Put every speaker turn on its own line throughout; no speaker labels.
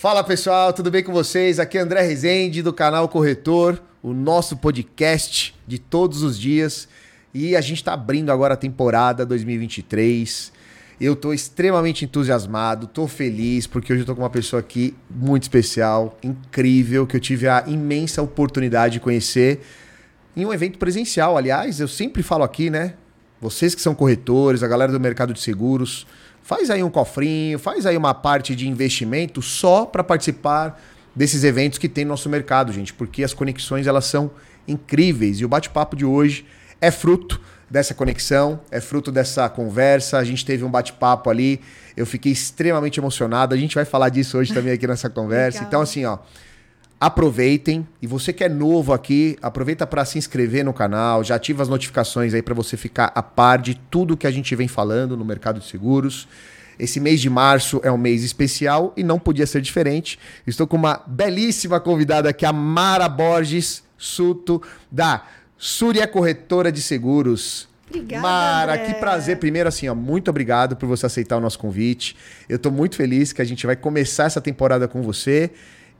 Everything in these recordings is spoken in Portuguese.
Fala pessoal, tudo bem com vocês? Aqui é André Rezende do canal Corretor, o nosso podcast de todos os dias. E a gente está abrindo agora a temporada 2023. Eu estou extremamente entusiasmado, estou feliz, porque hoje eu estou com uma pessoa aqui muito especial, incrível, que eu tive a imensa oportunidade de conhecer em um evento presencial. Aliás, eu sempre falo aqui, né? Vocês que são corretores, a galera do mercado de seguros, faz aí um cofrinho, faz aí uma parte de investimento só para participar desses eventos que tem no nosso mercado, gente, porque as conexões elas são incríveis e o bate-papo de hoje é fruto dessa conexão, é fruto dessa conversa. A gente teve um bate-papo ali, eu fiquei extremamente emocionado. A gente vai falar disso hoje também aqui nessa conversa. então, assim, ó, aproveitem. E você que é novo aqui, aproveita para se inscrever no canal, já ativa as notificações aí para você ficar a par de tudo que a gente vem falando no mercado de seguros. Esse mês de março é um mês especial e não podia ser diferente. Estou com uma belíssima convidada aqui, a Mara Borges Suto, da Súria Corretora de Seguros.
Obrigada,
Mara,
André.
que prazer. Primeiro, assim, ó, muito obrigado por você aceitar o nosso convite. Eu estou muito feliz que a gente vai começar essa temporada com você.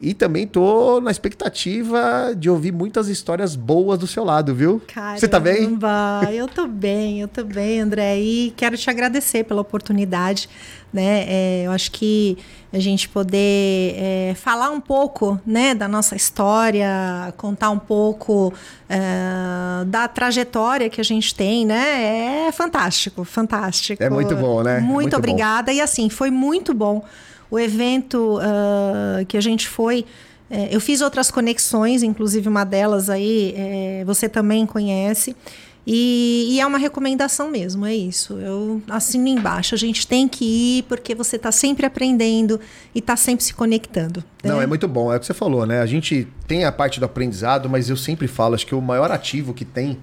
E também tô na expectativa de ouvir muitas histórias boas do seu lado, viu? Você tá bem?
Caramba, Eu tô bem, eu tô bem, André. E quero te agradecer pela oportunidade, né? É, eu acho que a gente poder é, falar um pouco, né, da nossa história, contar um pouco é, da trajetória que a gente tem, né? É fantástico, fantástico.
É muito bom, né?
Muito,
Muito bom.
obrigada. E assim, foi muito bom o evento ah, que a gente foi. é, eu fiz outras conexões, inclusive uma delas aí é, você também conhece. E, e é uma recomendação mesmo, é isso. Eu assino embaixo. A gente tem que ir porque você está sempre aprendendo e está sempre se conectando. né?
Não, é muito bom, é o que você falou, né? A gente tem a parte do aprendizado, mas eu sempre falo, acho que o maior ativo que tem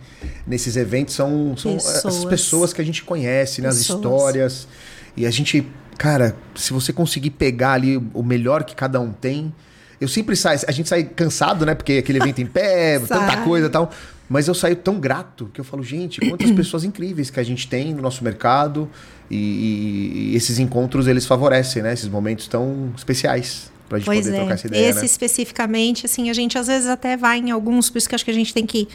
nesses eventos são, são
Pessoas.
as pessoas que a gente conhece, né? As
Pessoas.
histórias. E a gente, cara, se você conseguir pegar ali o melhor que cada um tem. Eu sempre saio, a gente sai cansado, né? Porque aquele evento em pé, tanta coisa e tal. Mas eu saio tão grato que eu falo, gente, quantas pessoas incríveis que a gente tem no nosso mercado. E, e- esses encontros, eles favorecem, né? Esses momentos tão especiais pra gente
Pois
poder
é.
trocar essa ideia,
Esse
né?
especificamente, assim, a gente às vezes até vai em alguns, por isso que eu acho que a gente tem que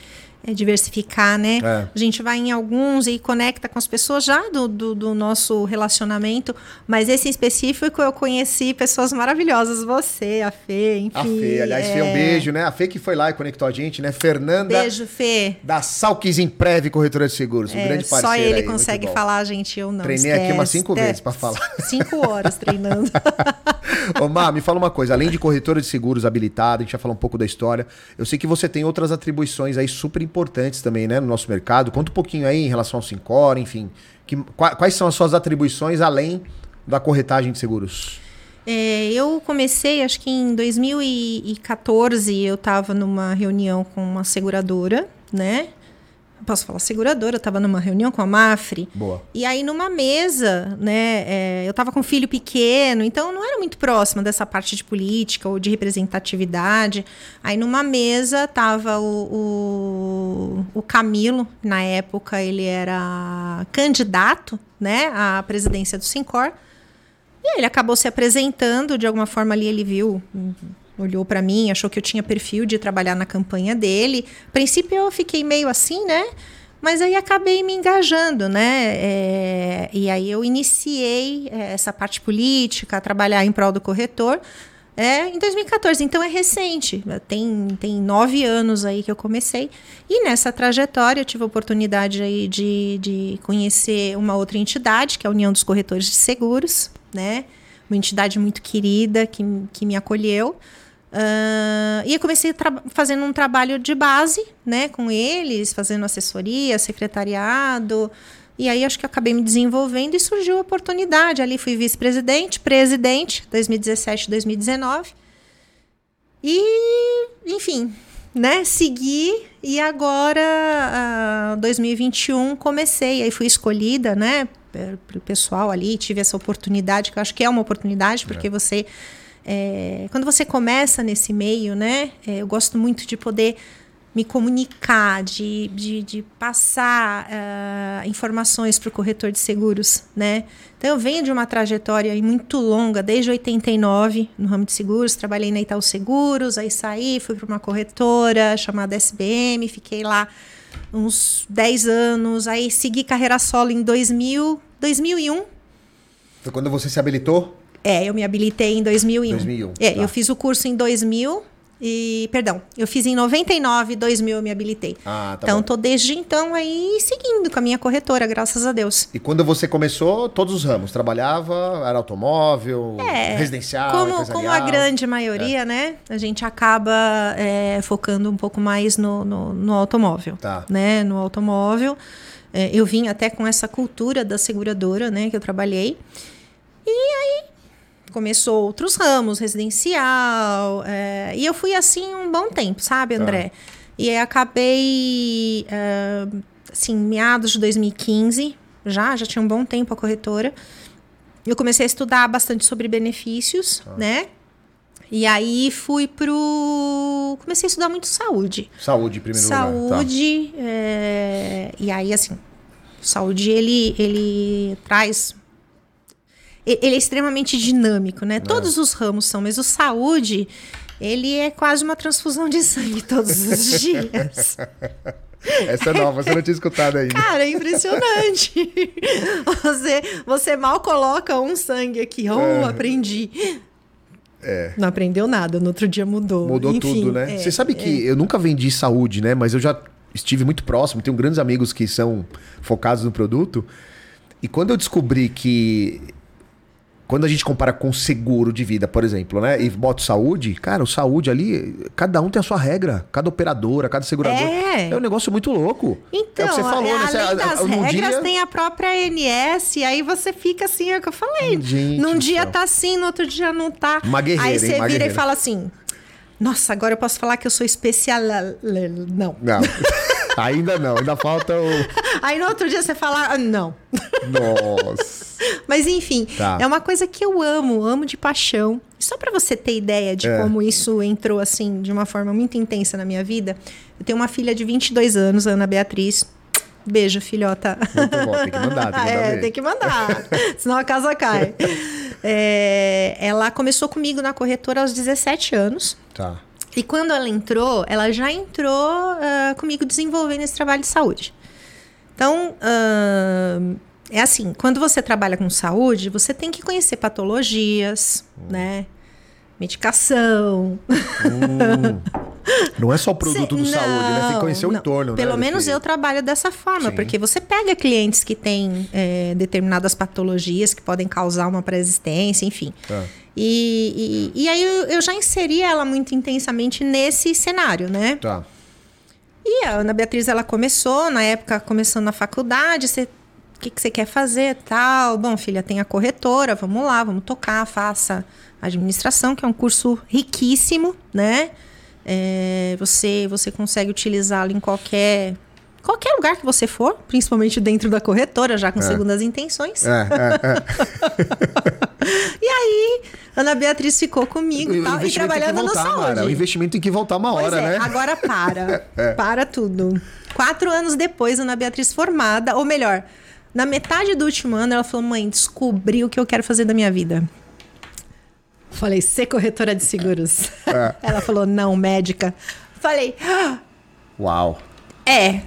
é, diversificar, né?
É.
A gente vai em alguns e conecta com as pessoas já do, do, do nosso relacionamento, mas esse em específico eu conheci pessoas maravilhosas, você, a Fê, enfim.
A Fê, aliás, Fê, um
é.
beijo, né? A Fê que foi lá e conectou a gente, né? Fernanda
Beijo, Fê.
da Salques Imprev Corretora de Seguros, um
É,
grande parceiro
só ele
aí,
consegue falar, gente, eu não.
Treinei aqui umas
Esquece,
cinco
esquece.
vezes pra falar.
Cinco horas treinando.
Ô, Má, me fala uma coisa, além de corretora de seguros habilitada, a gente vai falar um pouco da história, eu sei que você tem outras atribuições aí super importantes também, né, no nosso mercado. Conta um pouquinho aí em relação ao Sincor, enfim. Que, qua- quais são as suas atribuições além da corretagem de seguros?
É, eu comecei, acho que em 2014, eu estava numa reunião com uma seguradora, né? Posso falar seguradora, eu estava numa reunião com a Mafre.
Boa.
E aí, numa mesa, né? é, eu estava com um filho pequeno, então não era muito próxima dessa parte de política ou de representatividade. Aí, numa mesa, tava o, o, o Camilo, na época, ele era candidato, né? À presidência do Sincor. E aí ele acabou se apresentando, de alguma forma ali ele viu, olhou pra mim, achou que eu tinha perfil de trabalhar na campanha dele. A princípio eu fiquei meio assim, né? Mas aí acabei me engajando, né? É, e aí eu iniciei é, essa parte política, trabalhar em prol do corretor. É, em 2014, então é recente, tem, tem nove anos aí que eu comecei. E nessa trajetória eu tive a oportunidade aí de, de conhecer uma outra entidade, que é a União dos Corretores de Seguros, né? Uma entidade muito querida que, que me acolheu. Ah, e eu comecei fazendo um trabalho de base, né, com eles, fazendo assessoria, secretariado. E aí acho que acabei me desenvolvendo e surgiu a oportunidade. Ali fui vice-presidente, presidente, 2017, 2019. E, enfim, né, segui e agora, ah, 2021, comecei. Aí fui escolhida, né, pe- pelo pessoal ali, tive essa oportunidade, que eu acho que é uma oportunidade, porque você é, quando você começa nesse meio, né? é, eu gosto muito de poder me comunicar, de, de, de passar uh, informações para o corretor de seguros, né? Então, eu venho de uma trajetória muito longa, desde 89, no ramo de seguros. Trabalhei na Itaú Seguros, aí saí, fui para uma corretora chamada SBM, fiquei lá uns 10 anos. Aí segui carreira solo em 2000, 2001.
Foi quando você se habilitou?
É, eu me habilitei em 2001.
2001.
É, tá. eu fiz o curso em 2000 e, perdão, eu fiz em 99, 2000 eu me habilitei.
Ah, tá
então,
bom.
tô desde então aí seguindo com a minha corretora, graças a Deus.
E quando você começou, todos os ramos? Trabalhava, era automóvel, é, residencial,
como, como a grande maioria, é. né? A gente acaba é, focando um pouco mais no, no, no automóvel.
Tá.
Né? No automóvel. É, eu vim até com essa cultura da seguradora, né? Que eu trabalhei. E aí começou outros ramos, residencial. É, e eu fui assim um bom tempo, sabe, tá. André? Tá. E aí acabei, é, assim, meados de 2015, já, já tinha um bom tempo a corretora. Eu comecei a estudar bastante sobre benefícios, tá. né? E aí fui pro. Comecei a estudar muito saúde.
Saúde, em primeiro
saúde,
lugar.
Saúde. Tá. É... E aí, assim, saúde ele, ele traz ele é extremamente dinâmico, né? É. Todos os ramos são, mas o saúde, ele é quase uma transfusão de sangue todos os dias.
Essa é nova, você não tinha escutado ainda.
Cara, é impressionante. Você, você mal coloca um sangue aqui. Oh, é. aprendi.
É.
Não aprendeu nada, no outro dia mudou.
Mudou
Enfim,
tudo, né? É, você sabe que é. eu nunca vendi saúde, né? Mas eu já estive muito próximo, tenho grandes amigos que são focados no produto. E quando eu descobri que quando a gente compara com seguro de vida, por exemplo, né? E bota saúde, cara, o saúde ali, cada um tem a sua regra. Cada operadora, cada segurador.
É,
é um negócio muito louco.
Então, é o que então, você falou, é, né? Você, além das regras, dia... tem a própria ANS, aí você fica assim, é o que eu falei. Gente Num dia tá assim, no outro dia não tá.
Uma guerreira,
Aí você
hein?
vira e fala assim, nossa, agora eu posso falar que eu sou especial... Não.
Não. Ainda não, ainda falta o.
Aí no outro dia você fala, ah, não.
Nossa.
Mas enfim,
tá.
é uma coisa que eu amo, amo de paixão. Só para você ter ideia de é. como isso entrou assim de uma forma muito intensa na minha vida, eu tenho uma filha de 22 anos, Ana Beatriz. Beijo, filhota.
Muito bom, tem que mandar. Tem que mandar
é, tem que mandar, senão a casa cai. É, ela começou comigo na corretora aos 17 anos.
Tá.
E quando ela entrou, ela já entrou uh, comigo desenvolvendo esse trabalho de saúde. Então, uh, é assim, quando você trabalha com saúde, você tem que conhecer patologias, hum. né? Medicação.
Hum. Não é só o produto Cê, do não, saúde, né? Tem que conhecer o entorno.
Pelo
né,
menos eu trabalho dessa forma, Sim. porque você pega clientes que têm é, determinadas patologias que podem causar uma pré-existência, enfim.
Tá.
E, e, e, aí eu, eu, já inseri ela muito intensamente nesse cenário, né?
Tá.
E a Ana Beatriz, ela começou, na época, começando na faculdade, você o que, que você quer fazer, tal. Bom, filha, tem a corretora, vamos lá, vamos tocar, faça administração, que é um curso riquíssimo, né? É, você, você consegue utilizá-lo em qualquer qualquer lugar que você for, principalmente dentro da corretora, já com é. segundas intenções.
É, é,
é. e aí, Ana Beatriz ficou comigo e, tal, e trabalhando voltar, no saúde.
o investimento tem que voltar uma pois hora,
é,
né?
Agora para. É. Para tudo. Quatro anos depois, Ana Beatriz formada, ou melhor, na metade do último ano, ela falou: mãe, descobri o que eu quero fazer da minha vida. Falei, ser corretora de seguros. Ela falou, não, médica. Falei, ah,
uau.
É.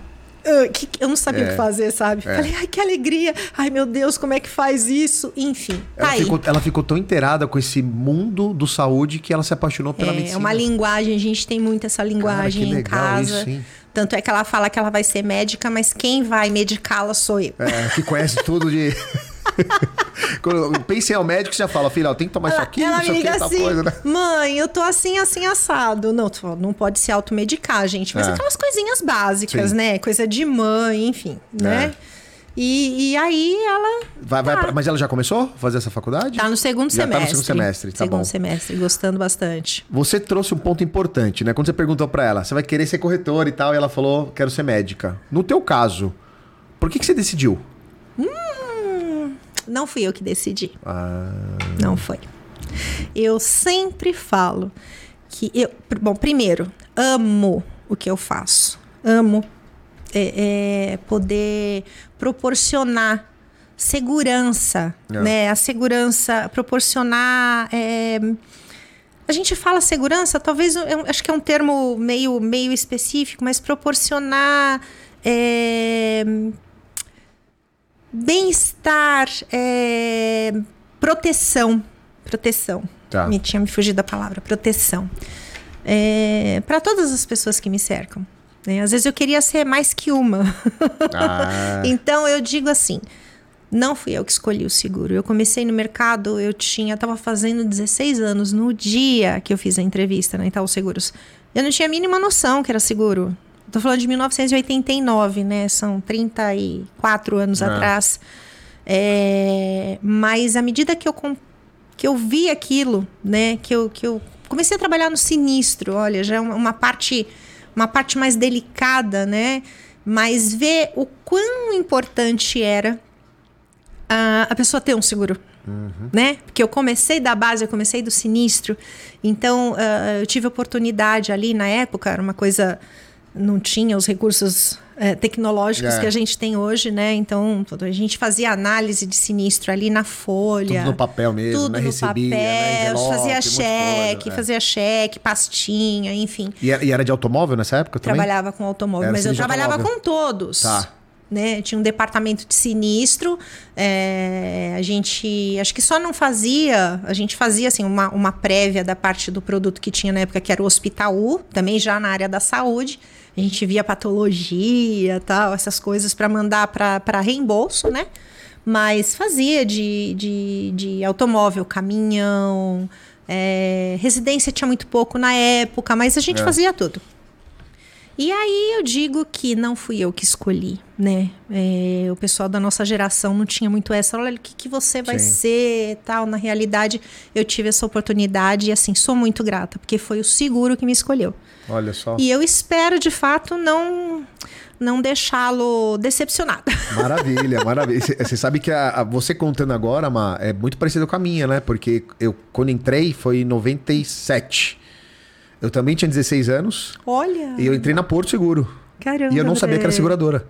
Eu, que, eu não sabia é. o que fazer, sabe? É. Falei, ai, que alegria. Ai, meu Deus, como é que faz isso? Enfim.
Ela,
tá
ficou, ela ficou tão inteirada com esse mundo do saúde que ela se apaixonou pela
é,
medicina.
É uma linguagem, a gente tem muito essa linguagem Cara, em casa. Isso, hein? Tanto é que ela fala que ela vai ser médica, mas quem vai medicá-la sou eu.
É, que conhece tudo de. Quando pensei ao médico, você já fala, filha, tem que tomar
ela,
isso aqui,
ela
isso aqui,
assim,
coisa, né?
Mãe, eu tô assim, assim, assado. Não, tu não pode se automedicar, gente. Mas é. aquelas coisinhas básicas, Sim. né? Coisa de mãe, enfim, né? É. E, e, aí ela.
Vai, tá. vai, mas ela já começou a fazer essa faculdade?
Tá no segundo já semestre. Tá no
segundo semestre, tá
segundo
bom.
semestre, gostando bastante.
Você trouxe um ponto importante, né? Quando você perguntou para ela, você vai querer ser corretora e tal, e ela falou, quero ser médica. No teu caso, por que, que você decidiu?
Não fui eu que decidi.
Ah.
Não foi. Eu sempre falo que eu. Bom, primeiro, amo o que eu faço. Amo é, é, poder proporcionar segurança,
É.
né? A segurança, proporcionar. é, a gente fala segurança, talvez eu acho que é um termo meio, meio específico, mas proporcionar é, bem-estar, é, proteção, proteção.
Tá.
Me tinha me fugido da palavra, proteção. É, para todas as pessoas que me cercam. né? Às vezes eu queria ser mais que uma.
Ah,
Então eu digo assim, não fui eu que escolhi o seguro. Eu comecei no mercado, eu tinha, estava fazendo 16 anos no dia que eu fiz a entrevista na Itaú Seguros. Eu não tinha a mínima noção que era seguro. Tô falando de 1989, né? São 34 anos
Ah.
atrás. É, mas à medida que eu, que eu vi aquilo, né? Que eu, que eu comecei a trabalhar no sinistro, olha, já é uma, parte uma parte mais delicada, né? Mas ver o quão importante era a, a pessoa ter um seguro. Né? Porque eu comecei da base, eu comecei do sinistro. Então, ah, eu tive oportunidade ali na época, era uma coisa. Não tinha os recursos eh, tecnológicos
É.
que a gente tem hoje, né? Então, a gente fazia análise de sinistro ali na folha.
tudo no papel mesmo,
Tudo
né?
no
Recebia,
papel,
né? Envelope,
fazia
de coisa,
cheque,
é.
fazia cheque, pastinha, enfim.
E era, e era de automóvel nessa época também?
Trabalhava com automóvel,
Era
mas eu trabalhava
automóvel.
com todos.
Tá.
Né? Tinha um departamento de sinistro. é, a gente acho que só não fazia. A gente fazia assim uma, uma prévia da parte do produto que tinha na época, que era o Hospital, também já na área da saúde. A gente via patologia, tal, essas coisas para mandar para reembolso, né? Mas fazia de, de, de automóvel, caminhão, é, residência tinha muito pouco na época, mas a gente
É.
fazia tudo. E aí eu digo que não fui eu que escolhi, né? É, o pessoal da nossa geração não tinha muito essa, olha o que, que você vai
Sim.
ser tal. Na realidade, eu tive essa oportunidade e assim, sou muito grata, porque foi o seguro que me escolheu.
Olha só.
E eu espero, de fato, não, não deixá-lo decepcionado.
Maravilha, maravilha. Você sabe que a, a- você contando agora, Ma, é muito parecido com a minha, né? Porque eu, quando entrei, foi em 97. Eu também tinha 16 anos
Olha,
e eu entrei na Porto Seguro.
caramba.
E eu não sabia que era seguradora.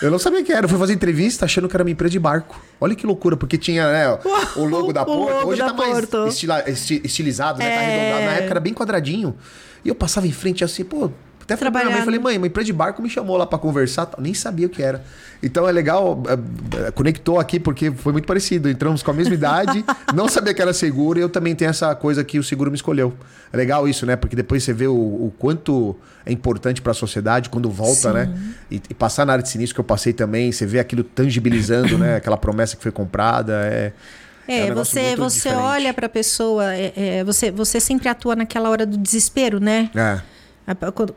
Eu não sabia que era. Eu fui fazer entrevista achando que era uma empresa de barco. Olha que loucura, porque tinha né, o logo da Porto. Hoje
da
tá mais estila- esti- estilizado, né? Tá
É.
arredondado. Na época era bem quadradinho. E eu passava em frente assim, pô. Até falei pra minha mãe, falei,
né?
mãe, uma empresa de barco me chamou lá pra conversar, nem sabia o que era. Então é legal, é, é, conectou aqui porque foi muito parecido. Entramos com a mesma idade, não sabia que era seguro e eu também tenho essa coisa que o seguro me escolheu. É legal isso, né? Porque depois você vê o, o quanto é importante pra sociedade quando volta,
Sim.
né? E, e passar na área de sinistro que eu passei também, você vê aquilo tangibilizando, né? Aquela promessa que foi comprada. É,
É,
é um
você, você
diferente.
olha pra pessoa, é, é, você, você sempre atua naquela hora do desespero, né?
é.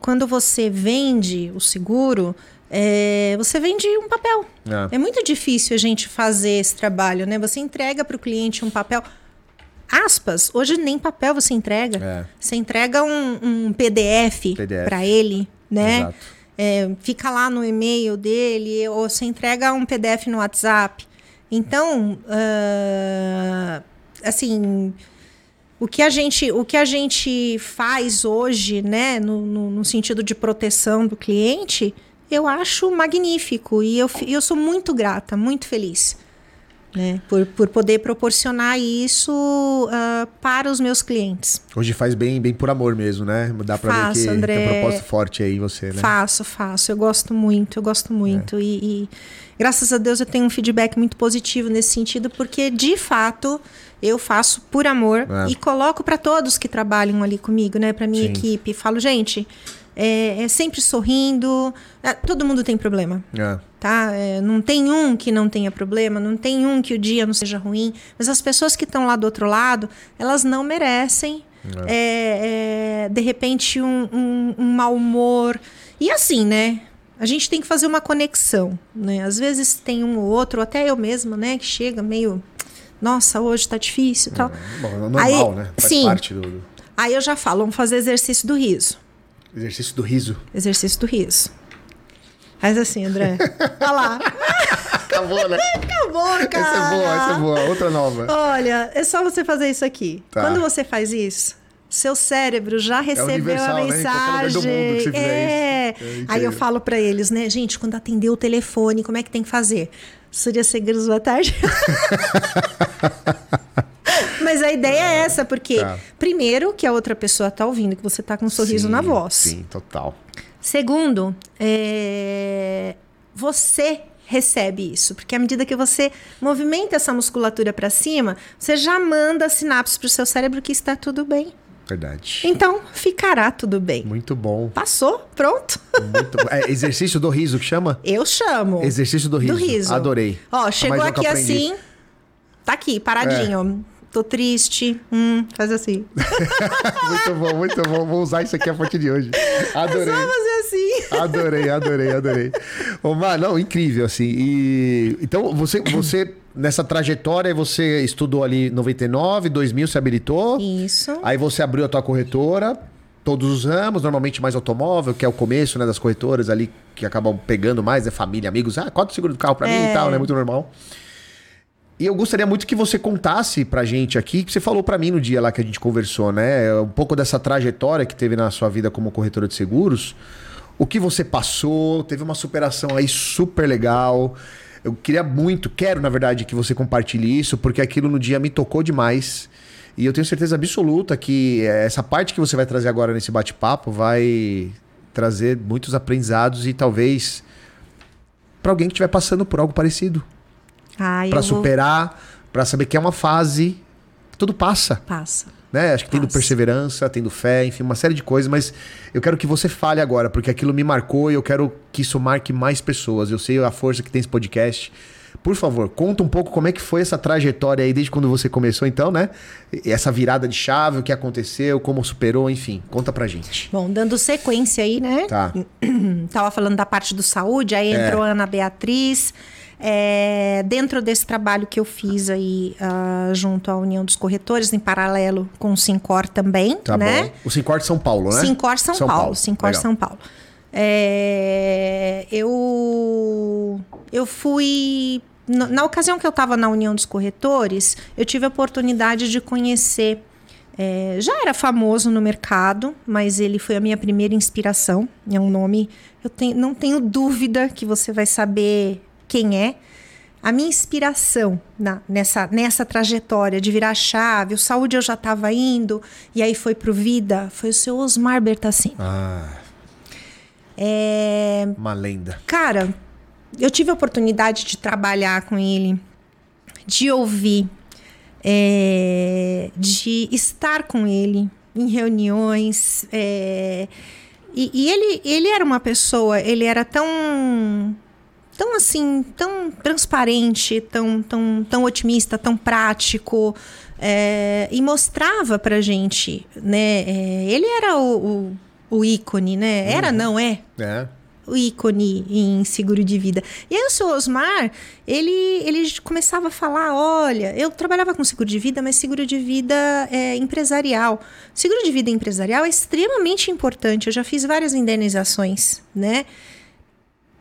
Quando, você vende o seguro, é, você vende um papel.
É.
É muito difícil a gente fazer esse trabalho, né? Você entrega para o cliente um papel. Aspas, hoje nem papel você entrega.
É.
Você entrega um, um PDF,
PDF.
para ele, né?
Exato.
É, fica lá no e-mail dele, ou você entrega um PDF no WhatsApp. Então, ah, assim, o que a gente, o que a gente faz hoje, né, no, no, no sentido de proteção do cliente, eu acho magnífico e eu, eu sou muito grata, muito feliz. Né, por, por poder proporcionar isso ah, para os meus clientes.
Hoje faz bem, bem por amor mesmo, né? Dá
Faço,
ver que
André.
tem um propósito forte aí em você, né?
Faço, faço. Eu gosto muito, eu gosto muito. E, e graças a Deus eu tenho um feedback muito positivo nesse sentido, porque de fato eu faço por amor
É.
e coloco para todos que trabalham ali comigo, né? Para minha
Sim.
equipe. Falo, gente, é, é sempre sorrindo. É, todo mundo tem problema.
É.
Tá? É, não tem um que não tenha problema, não tem um que o dia não seja ruim, mas as pessoas que estão lá do outro lado, elas não merecem, é, de repente, um, um, um mau humor. E assim, né? A gente tem que fazer uma conexão, né? Às vezes tem um ou outro, até eu mesma, né, que chega meio. Nossa, hoje tá difícil e tal.
Bom, é normal,
Aí,
né? Faz
sim.
parte do,
Aí eu já falo, vamos fazer exercício do riso.
exercício do riso.
Exercício do riso. Faz assim, André. Olha lá.
Acabou, né?
Acabou, cara.
essa é boa, essa é boa. Outra nova.
Olha, é só você fazer isso aqui.
Tá.
Quando você faz isso, seu cérebro já recebeu
universal,
a
né? Em qualquer lugar do
mensagem.
mundo que você fizer
é.
isso. É
Aí eu falo pra eles, né, gente, quando atender o telefone, como é que tem que fazer? Surya Segredos boa tarde. Mas a ideia é essa, porque
Tá.
primeiro que a outra pessoa tá ouvindo que você tá com um sorriso
Sim,
na voz.
Sim, total.
Segundo, é, você recebe isso, porque à medida que você movimenta essa musculatura para cima, você já manda sinapses para o seu cérebro que está tudo bem.
Verdade.
Então, ficará tudo bem.
Muito bom.
Passou? Pronto?
Muito bom. É, exercício do riso que chama?
Eu chamo.
Exercício do riso.
Do riso.
Adorei.
Ó, chegou
um que
aqui assim. Tá aqui, paradinho. Tô triste. Hum, faz assim.
muito bom, muito bom. Vou usar isso aqui a partir de hoje. Adorei.
Só fazer assim.
Adorei, adorei, adorei. Ô, Mar, não, incrível, assim. E, então, você, você, nessa trajetória, você estudou ali 99, 2000, se habilitou.
Isso.
Aí você abriu a tua corretora, todos os ramos, normalmente mais automóvel, que é o começo, né, das corretoras ali, que acabam pegando mais, né, família, amigos. Ah, quanto seguro do carro pra mim
É.
e tal, né, muito normal. E eu gostaria muito que você contasse pra gente aqui, que você falou pra mim no dia lá que a gente conversou, né? Um pouco dessa trajetória que teve na sua vida como corretora de seguros. O que você passou, teve uma superação aí super legal. Eu queria muito, quero na verdade que você compartilhe isso, porque aquilo no dia me tocou demais. E eu tenho certeza absoluta que essa parte que você vai trazer agora nesse bate-papo vai trazer muitos aprendizados e talvez pra alguém que estiver passando por algo parecido. Pra
eu vou-
superar, pra saber que é uma fase, tudo passa,
Passa.
Né? Acho que tendo
Passa.
perseverança, tendo fé, enfim, uma série de coisas, mas eu quero que você fale agora, porque aquilo me marcou e eu quero que isso marque mais pessoas. Eu sei a força que tem esse podcast. Por favor, conta um pouco como é que foi essa trajetória aí desde quando você começou, então, né? Essa virada de chave, o que aconteceu, como superou, enfim, conta pra gente.
Bom, dando sequência aí, né?
Tá.
Tava falando da parte do saúde, aí
É.
entrou a Ana Beatriz. É, dentro desse trabalho que eu fiz aí ah, junto à União dos Corretores, em paralelo com o Sincor também,
Tá
né?
bom. O Sincor de São Paulo, né?
Sincor São, Paulo. Sincor
Legal.
São Paulo. É, eu, eu fui. Na, na ocasião que eu estava na União dos Corretores, eu tive a oportunidade de conhecer. é, já era famoso no mercado, mas ele foi a minha primeira inspiração. É um nome. Eu tenho- não tenho dúvida que você vai saber quem é. A minha inspiração na- nessa, nessa trajetória de virar a chave, o saúde eu já estava indo, e aí foi pro Vida, foi o seu Osmar Bertacin.
Ah,
É,
uma lenda.
cara, eu tive a oportunidade de trabalhar com ele, de ouvir, é, de estar com ele em reuniões. é, e e ele, ele era uma pessoa, ele era tão. Tão assim, tão transparente, tão, tão, tão otimista, tão prático, é, e mostrava pra gente, né? é, ele era o, o, o ícone, né? Era, não é?
É.
o ícone em seguro de vida. E aí o seu Osmar, ele, ele começava a falar, olha, eu trabalhava com seguro de vida, mas seguro de vida é empresarial. Seguro de vida empresarial é extremamente importante. Eu já fiz várias indenizações, né?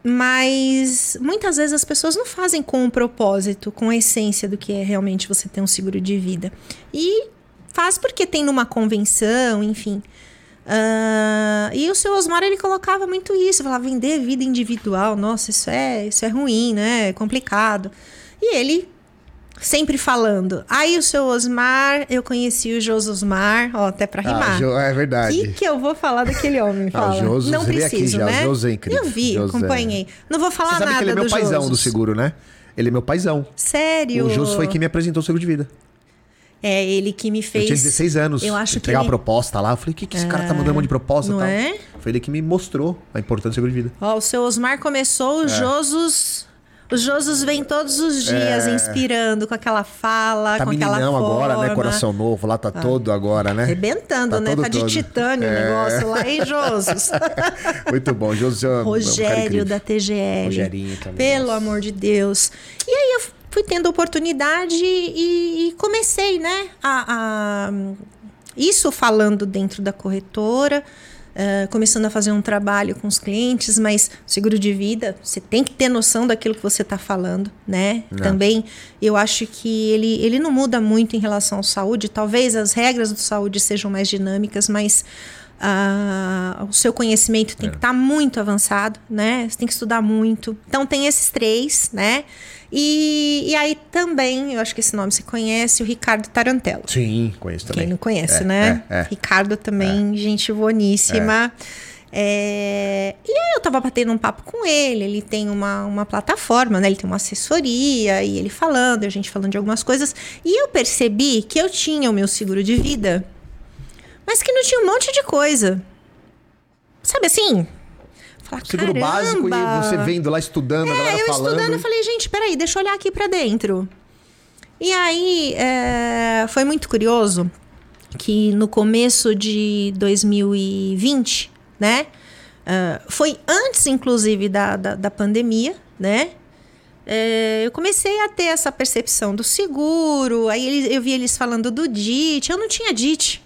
Mas muitas vezes as pessoas não fazem com o propósito, com a essência do que é realmente você ter um seguro de vida. E faz porque tem numa convenção, enfim. Ah, e o seu Osmar ele colocava muito isso, falava vender vida individual, nossa, isso é, isso é ruim, né? É complicado. E ele sempre falando. Aí o seu Osmar, eu conheci o Jos Osmar, ó, até pra rimar.
Ah, Jo- é
O
verdade.
que, que eu vou falar daquele homem?
Ah, o
Fala.
Josos,
Não
é
preciso,
já, o
né?
Josos é incrível.
Eu vi,
Josos é-
acompanhei. Não vou falar
Você sabe
nada
que ele é meu paizão
Josos.
do seguro, né? Ele é meu paizão.
Sério?
O Jus foi quem me apresentou o seguro de vida.
É ele que me fez.
Eu tinha 16 anos.
Eu acho que
Entregar
ele...
uma proposta lá. Eu falei, o que, que esse cara tá mandando um monte de proposta e
Não
tal?
é?
Foi ele que me mostrou a importância do seguro de vida.
Ó, o seu Osmar começou
É.
os Josos. Os Josos vêm todos os dias inspirando com aquela fala,
Tá
com aquela forma.
agora, né? Coração novo. Lá tá todo agora, né?
Arrebentando,
Tá
né?
todo,
tá de
todo.
titânio o
É.
negócio lá, hein, Josos?
Muito bom. José é um
Rogério
incrível.
da TGL.
Rogerinho também,
Pelo
nossa.
amor de Deus. E aí eu fui tendo oportunidade e, e comecei, né? A, a- isso falando dentro da corretora. Uh, começando a fazer um trabalho com os clientes, mas seguro de vida, você tem que ter noção daquilo que você está falando, né? Não. Também eu acho que ele, ele não muda muito em relação à saúde. Talvez as regras do saúde sejam mais dinâmicas, mas uh, o seu conhecimento tem é. que estar tá muito avançado, né? Você tem que estudar muito. Então tem esses três, né? E, e aí também, eu acho que esse nome você conhece, o Ricardo Tarantello.
Sim, conheço também.
Quem não conhece, é, né? É, é. Ricardo também, é. gente boníssima. É, e aí eu tava batendo um papo com ele, ele tem uma, uma plataforma, né? Ele tem uma assessoria, e ele falando, a gente falando de algumas coisas. E eu percebi que eu tinha o meu seguro de vida, mas que não tinha um monte de coisa. Sabe assim?
Falar, Seguro caramba. básico e você vendo lá estudando, é, a galera
eu
falando.
estudando, eu falei, gente, peraí, deixa eu olhar aqui para dentro. E aí, é, foi muito curioso que no começo de 2020, né? Uh, foi antes, inclusive, da, da, da pandemia, né? É, eu comecei a ter essa percepção do seguro. Aí eles, eu vi eles falando do DIT. Eu não tinha DIT.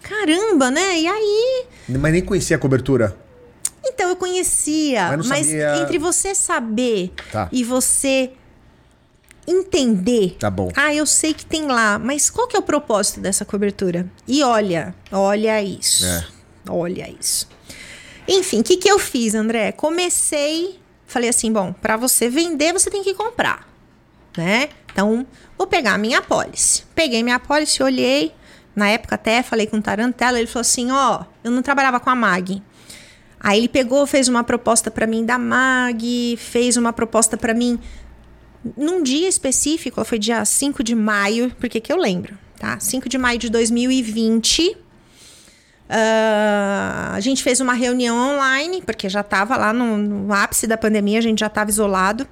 Caramba, né? E aí.
Mas nem conhecia a cobertura.
Eu conhecia, mas, mas entre você saber tá. e você entender.
Tá bom.
Ah, eu sei que tem lá, mas qual que é o propósito dessa cobertura? E olha, olha isso. É. Olha isso. Enfim, o que, que eu fiz, André? Comecei, falei assim, bom, para você vender, você tem que comprar, né? Então, vou pegar a minha apólice. Peguei minha apólice, olhei, na época até falei com o Tarantella, ele falou assim, ó, oh, eu não trabalhava com a Mag, Aí ele pegou, fez uma proposta para mim da MAG, fez uma proposta para mim num dia específico, foi dia 5 de maio, porque que eu lembro, tá? 5 de maio de 2020. Uh, ah, a gente fez uma reunião online, porque já estava lá no, no ápice da pandemia, a gente já estava isolado.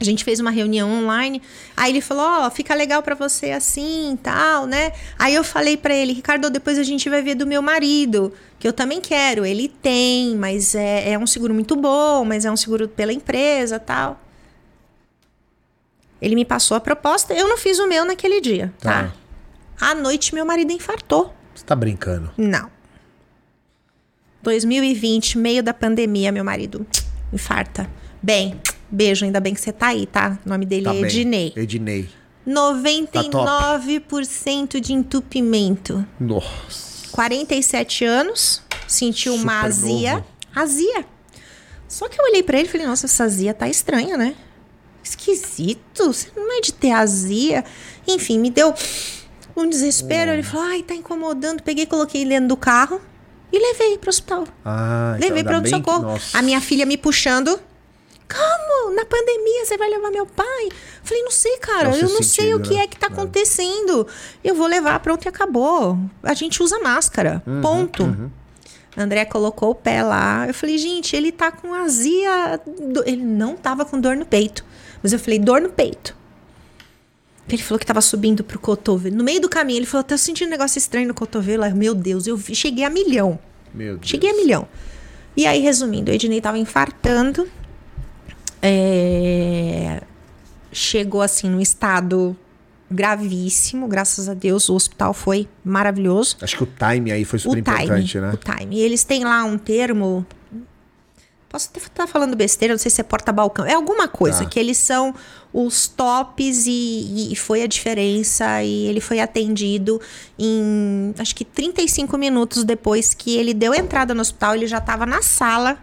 A gente fez uma reunião online. Aí ele falou: Ó, oh, fica legal para você assim tal, né? Aí eu falei para ele: Ricardo, depois a gente vai ver do meu marido, que eu também quero. Ele tem, mas é, é um seguro muito bom, mas é um seguro pela empresa tal. Ele me passou a proposta, eu não fiz o meu naquele dia, tá? tá? À noite, meu marido infartou.
Você tá brincando?
Não. 2020, meio da pandemia, meu marido infarta. Bem, Beijo, ainda bem que você tá aí, tá? O nome dele tá é Ednei.
Ednei.
99% tá de entupimento.
Nossa.
47 anos, sentiu Super uma azia. Novo. Azia. Só que eu olhei para ele e falei, nossa, essa azia tá estranha, né? Esquisito, você não é de ter azia. Enfim, me deu um desespero. Hum. Ele falou, ai, tá incomodando. Peguei, coloquei ele dentro do carro e levei pro hospital.
Ah,
levei então, pro socorro. Que... A minha filha me puxando como? Na pandemia você vai levar meu pai? Falei, não sei, cara. eu não sentido, sei o que né? é que tá é. acontecendo. Eu vou levar, pronto e acabou. A gente usa máscara. Uhum, ponto. Uhum. André colocou o pé lá. Eu falei, gente, ele tá com azia. Ele não tava com dor no peito. Mas eu falei, dor no peito. Ele falou que tava subindo pro cotovelo. No meio do caminho, ele falou, tá sentindo um negócio estranho no cotovelo. Ai, meu Deus, eu cheguei a milhão.
Meu Deus.
Cheguei a milhão. E aí, resumindo, o Ednei tava infartando é, chegou assim num estado gravíssimo, graças a Deus o hospital foi maravilhoso.
Acho que o time aí foi super o importante,
time,
né?
O time. E eles têm lá um termo Posso até estar falando besteira, não sei se é porta-balcão. É alguma coisa, tá. que eles são os tops e, e, foi a diferença. E ele foi atendido em, acho que 35 minutos depois que ele deu entrada no hospital, ele já estava na sala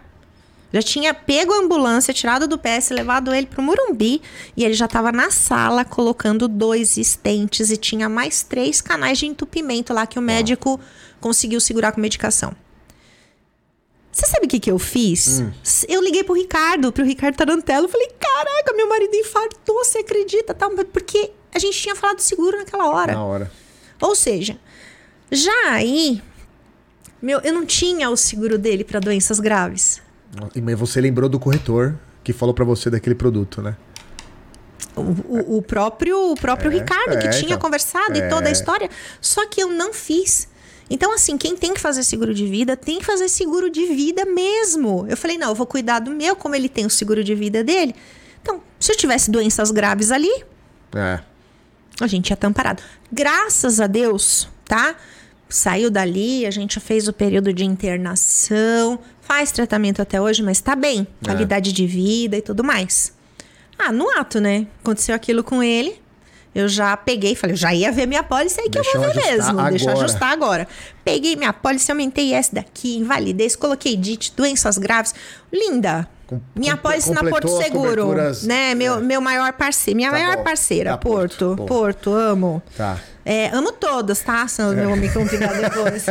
já tinha pego a ambulância, tirado do PS, levado ele pro Murumbi e ele já estava na sala colocando dois estentes e tinha mais três canais de entupimento lá que o médico conseguiu segurar com medicação. Você sabe o que, que eu fiz? Hum. Eu liguei pro Ricardo, pro Ricardo Tarantello. Falei, caraca, meu marido infartou, você acredita? Tal, porque a gente tinha falado seguro naquela hora.
Na hora.
Ou seja, já aí, meu, eu não tinha o seguro dele para doenças graves.
Mas você lembrou do corretor que falou para você daquele produto, né?
O, o, o próprio, o próprio é, Ricardo, é, que tinha então, conversado é. e toda a história. Só que eu não fiz. Então, assim, quem tem que fazer seguro de vida, tem que fazer seguro de vida mesmo. Eu falei, não, eu vou cuidar do meu, como ele tem o seguro de vida dele. Então, se eu tivesse doenças graves ali,
é.
a gente ia estar amparado. Graças a Deus, tá? Saiu dali, a gente fez o período de internação, faz tratamento até hoje, mas tá bem.
É.
Qualidade de vida e tudo mais. Ah, no ato, né? Aconteceu aquilo com ele. Eu já peguei, falei, eu já ia ver minha pólice aí que
Deixa
eu vou ver mesmo. Deixa eu
agora.
ajustar agora. Peguei minha pólice, aumentei essa daqui, invalidez, coloquei DIT, doenças graves. Linda. Minha pólice na Porto Seguro,
coberturas-
né? Meu,
é.
meu maior parceiro, minha
Tá
maior
bom.
parceira,
Tá,
Porto.
Porto.
Porto, amo.
Tá.
É, amo todas, tá? Se eu vou me convidar depois.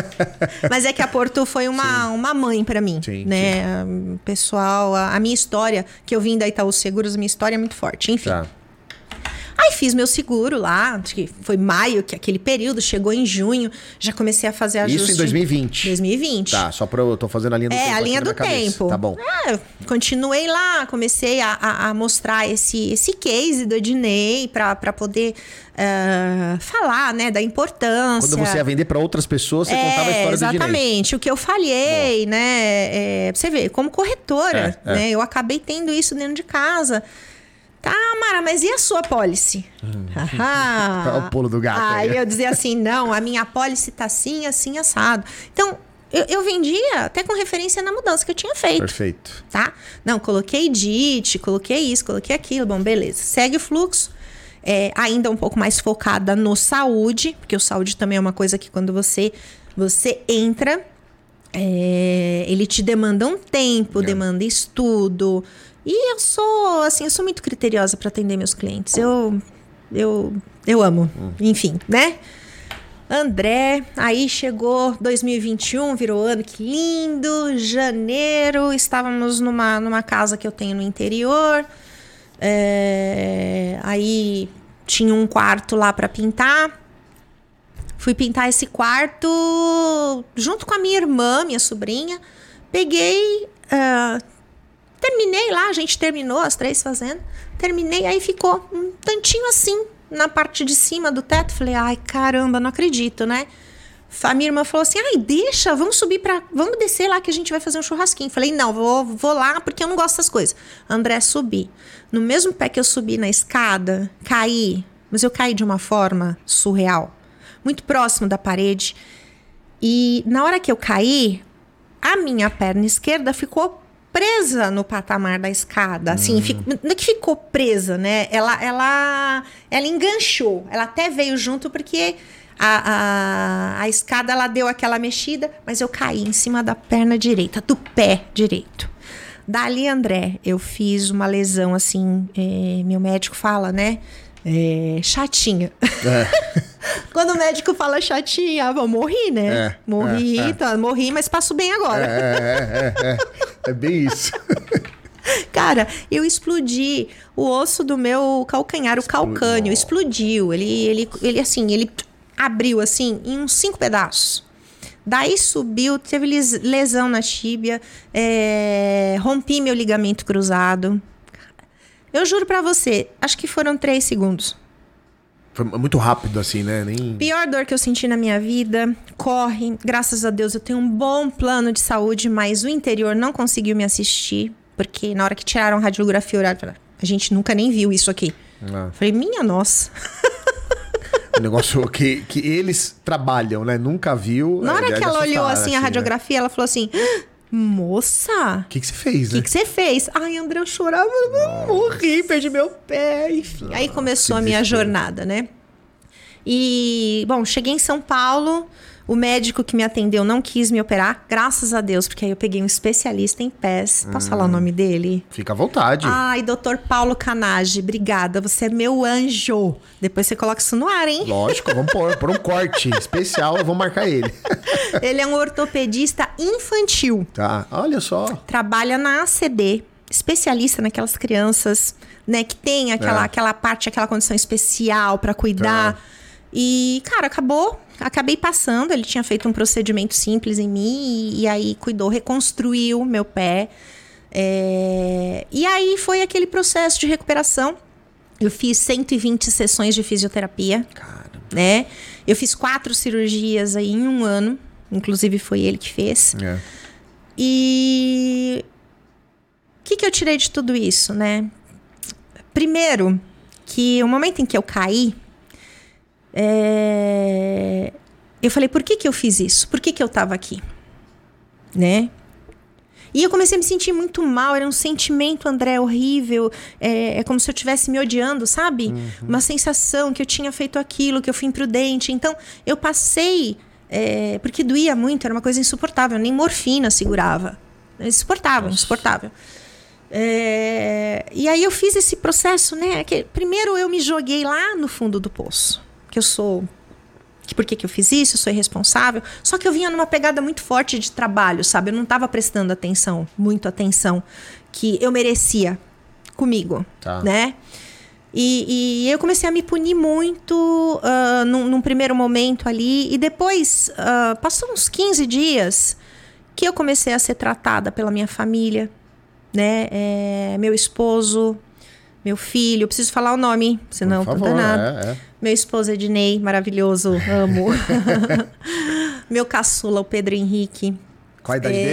Mas é que a Porto foi uma, uma mãe pra mim,
Sim,
né? O Pessoal, a, a minha história, que eu vim da Itaú Seguros, a minha história é muito forte. Enfim.
Tá.
Aí fiz meu seguro lá, acho que foi maio, que é aquele período, chegou em junho, já comecei a fazer ajuste.
Isso em 2020.
2020.
Tá, só pra eu tô fazendo a linha do tempo.
É, a linha do tempo.
Tá bom.
É, continuei lá, comecei a, a- a mostrar esse, esse case do Ednei pra, pra poder eh, falar, né, da importância.
Quando você ia vender pra outras pessoas, você contava a história do Dinei.
É, Exatamente, o que eu falhei, né? É, pra você ver, como corretora,
É, é.
né? Eu acabei tendo isso dentro de casa. Tá, Mara, mas e a sua.
Olha Hum. o pulo do gato aí.
Aí eu dizia assim: não, a minha pólice tá assim, assim, assado. Então, eu, eu vendia até com referência na mudança que eu tinha feito
Perfeito.
tá? Não, coloquei DIT, coloquei isso, coloquei aquilo, bom, beleza. Segue o fluxo. É, ainda um pouco mais focada no saúde, porque o saúde também é uma coisa que quando você, você entra, é, ele te demanda um tempo,
É.
demanda estudo. E eu sou, assim, eu sou muito criteriosa para atender meus clientes. Eu, eu, eu amo.
Hum.
Enfim, né? André, aí chegou 2021, virou ano, que lindo, janeiro, estávamos numa, numa casa que eu tenho no interior, é, aí tinha um quarto lá para pintar, fui pintar esse quarto junto com a minha irmã, minha sobrinha, peguei, ah, terminei lá, a gente terminou as três fazendo, terminei, aí ficou um tantinho assim, na parte de cima do teto. Falei, ai, caramba, não acredito, né? A minha irmã falou assim: ai, deixa, vamos subir pra. Vamos descer lá que a gente vai fazer um churrasquinho. Falei, não, vou, vou lá porque eu não gosto dessas coisas. André, subi. No mesmo pé que eu subi na escada, caí. Mas eu caí de uma forma surreal. Muito próximo da parede. E na hora que eu caí, a minha perna esquerda ficou presa no patamar da escada. Assim, fi- não é que ficou presa, né? Ela, ela, ela enganchou. Ela até veio junto porque a, a, a escada ela deu aquela mexida, mas eu caí em cima da perna direita, do pé direito. Dali, André, eu fiz uma lesão assim, eh, meu médico fala, né? eh, chatinha. Quando o médico fala chatinha, eu morri, né?
É,
morri,
é, é.
Tá, morri, mas passo bem agora.
É, é, é, é. É bem isso.
Cara, eu explodi o osso do meu calcanhar, o calcânio, explodiu. Ele, ele, ele assim, ele abriu assim em uns cinco pedaços. Daí subiu, teve lesão na tíbia, é, rompi meu ligamento cruzado. Eu juro pra você, acho que foram três segundos.
Foi muito rápido assim, né? Nem...
Pior dor que eu senti na minha vida. Corre. Graças a Deus eu tenho um bom plano de saúde, mas o interior não conseguiu me assistir. Porque na hora que tiraram a radiografia oral, a gente nunca nem viu isso aqui.
Ah,
Falei, minha nossa.
um negócio que, que eles trabalham, né? Nunca viu.
Na
é,
hora que ela olhou
assustar,
assim a
né?
radiografia, ela falou assim: "Ah, moça.
O que, que você fez,
O
né?
que, que você fez? Ai, André, eu chorava, eu morri, perdi meu pé, enfim. Aí começou a minha
desespero.
jornada, né? E, bom, cheguei em São Paulo, o médico que me atendeu não quis me operar, graças a Deus, porque aí eu peguei um especialista em pés. Posso falar o nome dele?
Fica à vontade.
Ai, doutor Paulo Canage, obrigada, você é meu anjo. Depois você coloca isso no ar, hein?
Lógico, vamos pôr, pôr um corte especial, eu vou marcar ele.
Ele é um ortopedista infantil.
Tá, olha só.
trabalha na ACD, especialista naquelas crianças, né, que tem aquela,
É.
aquela parte, aquela condição especial pra cuidar.
Tá.
E, cara, acabou. Acabei passando. Ele tinha feito um procedimento simples em mim e, e aí cuidou, reconstruiu meu pé. É, E aí foi aquele processo de recuperação. Eu fiz 120 sessões de fisioterapia
Cara,
né? Eu fiz quatro cirurgias aí em um ano. Inclusive foi ele que fez.
é.
E o que, que eu tirei de tudo isso, né? Primeiro, que o momento em que eu caí, é, eu falei, por que, que eu fiz isso? Por que, que eu estava aqui? Né? E eu comecei a me sentir muito mal, era um sentimento, André, horrível. É, é como se eu estivesse me odiando, sabe? Uhum. Uma sensação que eu tinha feito aquilo, que eu fui imprudente. Então, eu passei. É, porque doía muito, era uma coisa insuportável, nem morfina segurava. Insuportável, insuportável. É, e aí eu fiz esse processo, né? Que, primeiro eu me joguei lá no fundo do poço. Que eu sou que por que, que eu fiz isso, eu sou irresponsável. Só que eu vinha numa pegada muito forte de trabalho, sabe? Eu não estava prestando atenção, muito atenção, que eu merecia comigo, tá. né? E, e, eu comecei a me punir muito uh, num, num, primeiro momento ali. E depois, uh, passou uns 15 dias que eu comecei a ser tratada pela minha família, né? É, meu esposo, meu filho, eu preciso falar o nome, senão Por favor, nada. É, é. Meu esposo Ednei, maravilhoso, amo. meu caçula, o Pedro Henrique.
Qual a idade é...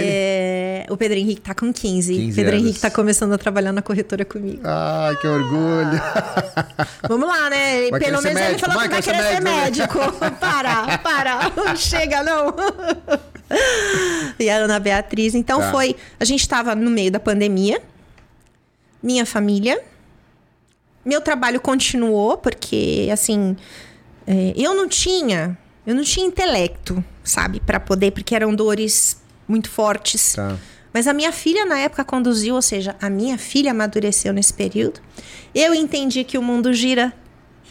dele? O Pedro Henrique tá com 15. 15 Pedro anos. Henrique tá começando a trabalhar na corretora comigo.
Ai, que orgulho.
Vamos lá, né? Vai Pelo menos ele falou vai que vai querer ser médico. médico. para, para. Não chega, não. e a Ana Beatriz. Então tá. foi. A gente tava no meio da pandemia. Minha família meu trabalho continuou, porque, assim, é, eu não tinha. Eu não tinha intelecto, sabe, para poder, porque eram dores muito fortes. Tá. Mas a minha filha, na época, conduziu, ou seja, a minha filha amadureceu nesse período. Eu entendi que o mundo gira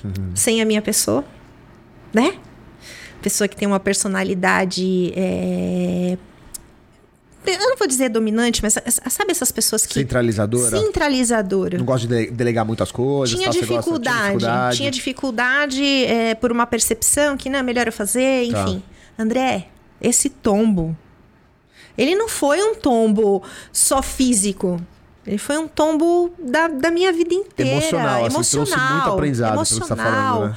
uhum. sem a minha pessoa, né? Pessoa que tem uma personalidade é, eu não vou dizer dominante, mas sabe essas pessoas que.
Centralizadora?
Centralizadora.
Não gosta de delegar muitas coisas.
Tinha, dificuldade, gosta, tinha dificuldade. Tinha dificuldade é, por uma percepção que não é melhor eu fazer, tá. enfim. Tá. André, esse tombo. Ele não foi um tombo só físico. Ele foi um tombo da, da minha vida inteira.
Emocional.
Emocional.
Assim, trouxe muito aprendizado emocional. Que você tá falando, né?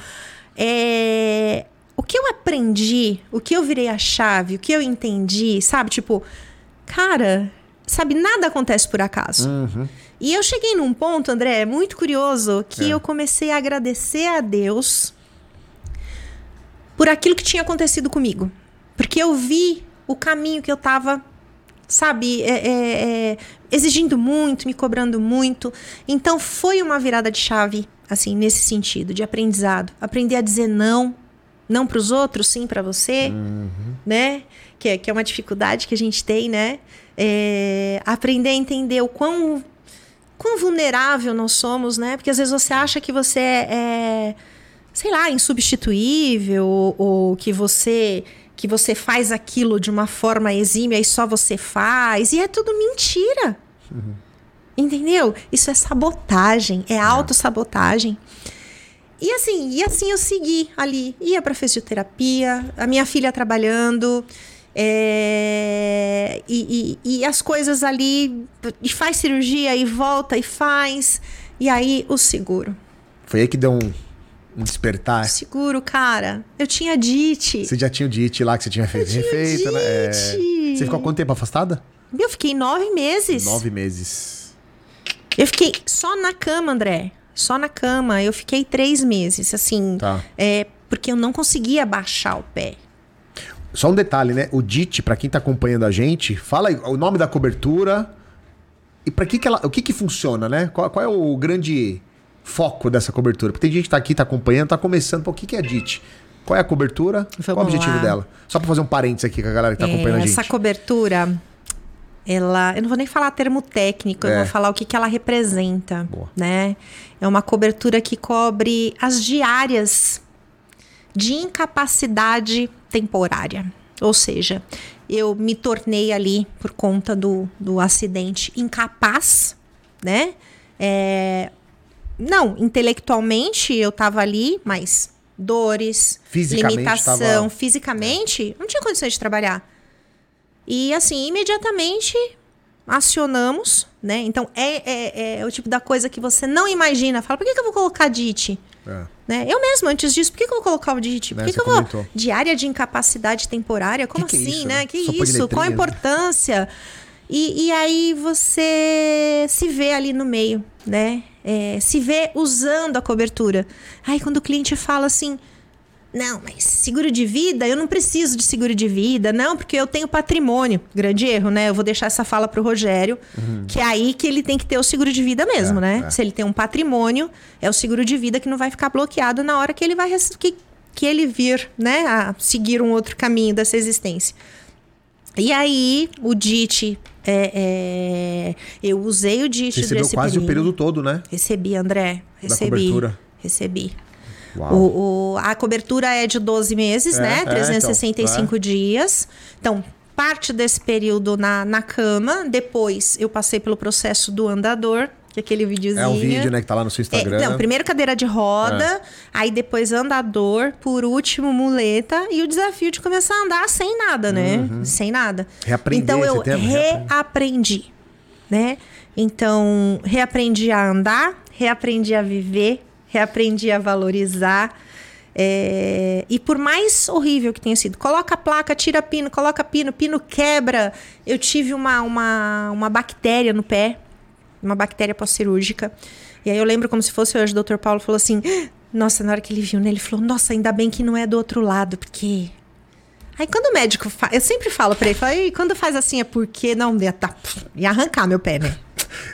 É... O que eu aprendi, o que eu virei a chave, o que eu entendi, sabe? Tipo, cara, sabe, nada acontece por acaso. Uhum. E eu cheguei num ponto, André, muito curioso, que é. eu comecei a agradecer a Deus por aquilo que tinha acontecido comigo. Porque eu vi o caminho que eu tava, sabe, é, é, é, exigindo muito, me cobrando muito. Então foi uma virada de chave, assim, nesse sentido, de aprendizado. Aprender a dizer não. Não para os outros, sim para você, uhum. né? Que é, que é uma dificuldade que a gente tem, né? É, aprender a entender o quão, quão vulnerável nós somos, né? Porque às vezes você acha que você é, é sei lá, insubstituível, ou, ou que você que você faz aquilo de uma forma exímia e só você faz, e é tudo mentira. Uhum. Entendeu? Isso é sabotagem, é, é. autossabotagem. E assim, e assim eu segui ali, ia para fisioterapia, a minha filha trabalhando, é, e, e, e, as coisas ali, e faz cirurgia e volta e faz. E aí o seguro.
Foi aí que deu um, um despertar?
Seguro, cara. Eu tinha DIT.
Você já tinha o DIT lá que você tinha feito, tinha refeito, né? É... Você ficou quanto tempo afastada?
Eu fiquei nove meses.
Nove meses.
Eu fiquei só na cama, André. Só na cama. Eu fiquei três meses, assim. Tá. É, porque eu não conseguia baixar o pé.
Só um detalhe, né? O DIT, para quem tá acompanhando a gente, fala aí, o nome da cobertura e para que que ela, o que que funciona, né? Qual, qual, é o grande foco dessa cobertura? Porque tem gente que tá aqui, tá acompanhando, tá começando, pô, o que que é DIT? Qual é a cobertura? Vamos qual é o objetivo lá. dela? Só para fazer um parênteses aqui com a galera que tá é, acompanhando a gente.
Essa cobertura, ela, eu não vou nem falar termo técnico, é. eu vou falar o que que ela representa, Boa. né? É uma cobertura que cobre as diárias de incapacidade temporária. Ou seja, eu me tornei ali, por conta do, do acidente, incapaz, né? É, não, intelectualmente eu estava ali, mas dores, limitação, tava... fisicamente, não tinha condições de trabalhar. E assim, imediatamente acionamos, né? Então é, é, é, o tipo da coisa que você não imagina. Fala, por que, que eu vou colocar DIT? É. Né? Eu mesmo, antes disso, por que, que eu vou colocar o DIT? Por que, né, que eu vou. Diária de incapacidade temporária? Como que assim, que é assim, né? Que Só isso? Qual a importância? E, e aí você se vê ali no meio, né? É, se vê usando a cobertura. Aí quando o cliente fala assim, Não, mas seguro de vida, eu não preciso de seguro de vida, não, porque eu tenho patrimônio. Grande erro, né? Eu vou deixar essa fala pro Rogério, uhum. que é aí que ele tem que ter o seguro de vida mesmo, é, né? É. Se ele tem um patrimônio, é o seguro de vida que não vai ficar bloqueado na hora que ele vai que, que ele vir, né, a seguir um outro caminho dessa existência. E aí, o DIT, é, é, eu usei o DIT
Recebeu quase período. o período todo, né?
Recebi, André. Recebi. Da cobertura. Recebi. O, o, a cobertura é de 12 meses, é, né? 365 é, então, é. dias. Então, parte desse período na, na cama. Depois, eu passei pelo processo do andador, que é aquele videozinho. É
um vídeo, né, que tá lá no seu Instagram.
É, não, primeiro cadeira de roda, é. aí depois andador, por último muleta e o desafio de começar a andar sem nada, né? Uhum. Sem nada.
Reaprender,
então eu reaprendi, né? Então, reaprendi a andar, reaprendi a viver, reaprendi a valorizar. É, e por mais horrível que tenha sido, coloca a placa, tira pino, coloca pino, pino quebra. Eu tive uma, uma, uma bactéria no pé, uma bactéria pós-cirúrgica. E aí eu lembro como se fosse hoje, o doutor Paulo falou assim: Nossa, na hora que ele viu, né? Ele falou: Nossa, ainda bem que não é do outro lado, porque. Aí quando o médico faz. Eu sempre falo pra ele: falo, quando faz assim é porque não. Tá, ia arrancar meu pé, né?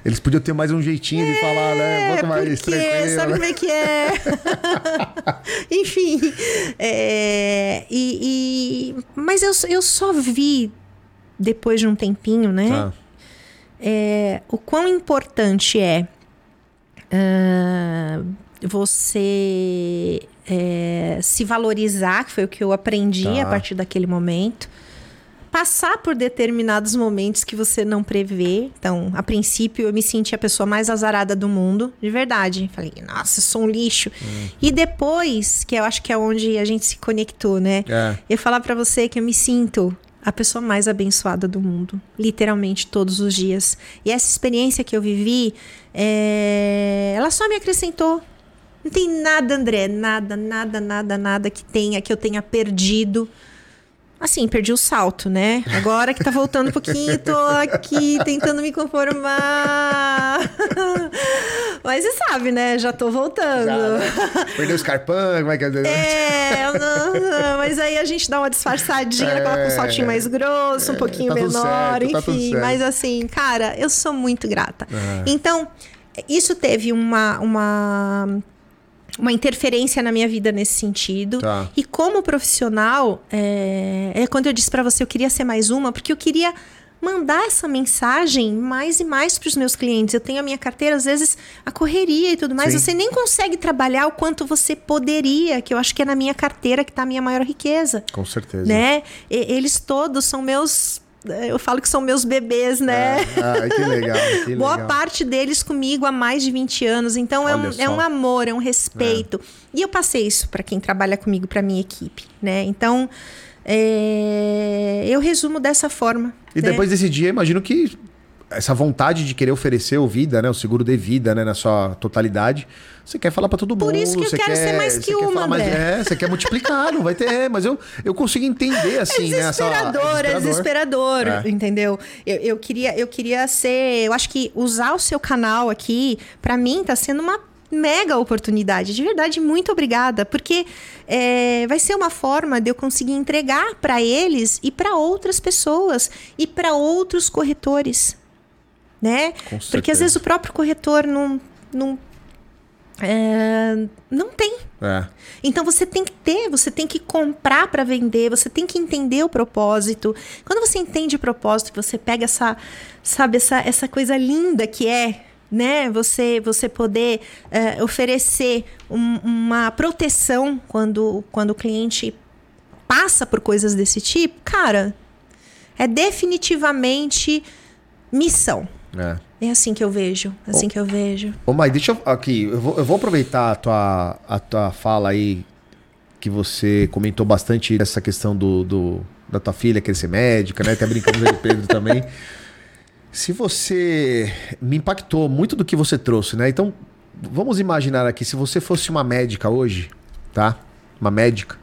Eles podiam ter mais um jeitinho é, de falar, né?
Muito mais porque, tranquilo. Sabe como é que é? Enfim. É, e, e, mas eu, eu só vi depois de um tempinho, né? Tá. É, o quão importante é uh, você é, se valorizar, que foi o que eu aprendi tá. a partir daquele momento passar por determinados momentos que você não prevê. Então, a princípio, eu me senti a pessoa mais azarada do mundo, de verdade. Falei, nossa, eu sou um lixo. Hum. E depois, que eu acho que é onde a gente se conectou, né? É. Eu falar para você que eu me sinto a pessoa mais abençoada do mundo, literalmente todos os dias. E essa experiência que eu vivi, é... ela só me acrescentou. Não tem nada, André, nada, nada, nada, nada que tenha que eu tenha perdido Assim, perdi o salto, né? Agora que tá voltando um pouquinho, tô aqui tentando me conformar. Mas você sabe, né? Já tô voltando. Já,
né? Perdeu o escarpão, como é que é?
É, não, não, mas aí a gente dá uma disfarçadinha, é, coloca um saltinho mais grosso, um pouquinho tá menor, certo, tá enfim. Tá mas assim, cara, eu sou muito grata. É. Então, isso teve uma, uma uma interferência na minha vida nesse sentido. Tá. E como profissional, é, é quando eu disse para você eu queria ser mais uma, porque eu queria mandar essa mensagem mais e mais para os meus clientes. Eu tenho a minha carteira, às vezes a correria e tudo mais, Sim. você nem consegue trabalhar o quanto você poderia, que eu acho que é na minha carteira que está a minha maior riqueza.
Com certeza.
Né? E, eles todos são meus eu falo que são meus bebês, né?
Ah, que legal. Que
Boa parte deles comigo há mais de 20 anos. Então é um, é um, amor, é um respeito. É. E eu passei isso para quem trabalha comigo, para minha equipe, né? Então é, eu resumo dessa forma.
E né? depois desse dia, imagino que essa vontade de querer oferecer o vida, né, o seguro de vida, né, na sua totalidade, você quer falar para todo mundo. Por
isso que eu quero
quer,
ser mais que uma, mais,
É, você quer multiplicar, não vai ter, é, mas eu, eu consigo entender assim,
é desesperador, né, essa, é desesperador, é. entendeu? Eu, eu queria eu queria ser, eu acho que usar o seu canal aqui para mim tá sendo uma mega oportunidade. De verdade, muito obrigada, porque é, vai ser uma forma de eu conseguir entregar para eles e para outras pessoas e para outros corretores né? Porque às vezes o próprio corretor não, não é, não tem. É. Então você tem que ter, você tem que comprar para vender, você tem que entender o propósito. Quando você entende o propósito, você pega essa, sabe, essa, essa coisa linda que é, né? Você, você poder é, oferecer um, uma proteção quando, quando o cliente passa por coisas desse tipo, cara, é definitivamente missão. É. É assim que eu vejo, assim ô, que eu vejo.
Ô, Mai, deixa eu aqui, eu vou, eu vou aproveitar a tua, a tua fala aí, que você comentou bastante dessa questão do, do da tua filha querer ser médica, né? Até brincamos aí com o Pedro também. Se você me impactou muito do que você trouxe, né? Então, vamos imaginar aqui, se você fosse uma médica hoje, tá? Uma médica,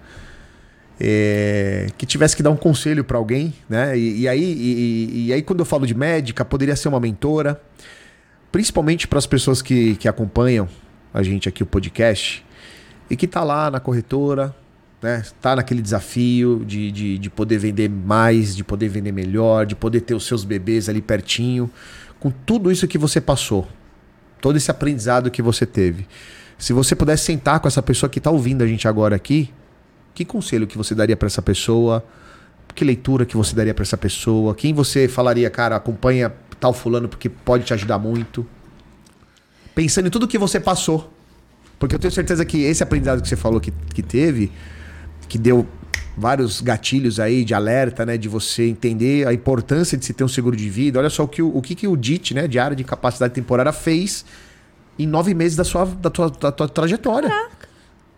é, que tivesse que dar um conselho para alguém, né? E, e aí, e, e, aí, quando eu falo de médica, poderia ser uma mentora, principalmente para as pessoas que, que acompanham a gente aqui, o podcast, e que tá lá na corretora, né? Tá naquele desafio de, de, de poder vender mais, de poder vender melhor, de poder ter os seus bebês ali pertinho. Com tudo isso que você passou, todo esse aprendizado que você teve. Se você pudesse sentar com essa pessoa que está ouvindo a gente agora aqui, que conselho que você daria para essa pessoa? Que leitura que você daria para essa pessoa? Quem você falaria, cara, acompanha tal fulano porque pode te ajudar muito? Pensando em tudo que você passou. Porque eu tenho certeza que esse aprendizado que você falou que, que teve, que deu vários gatilhos aí de alerta, né? De você entender a importância de se ter um seguro de vida. Olha só o que o, o, que, o DIT, né? De área de capacidade temporária, fez em nove meses da sua, da tua, da tua trajetória. Caraca.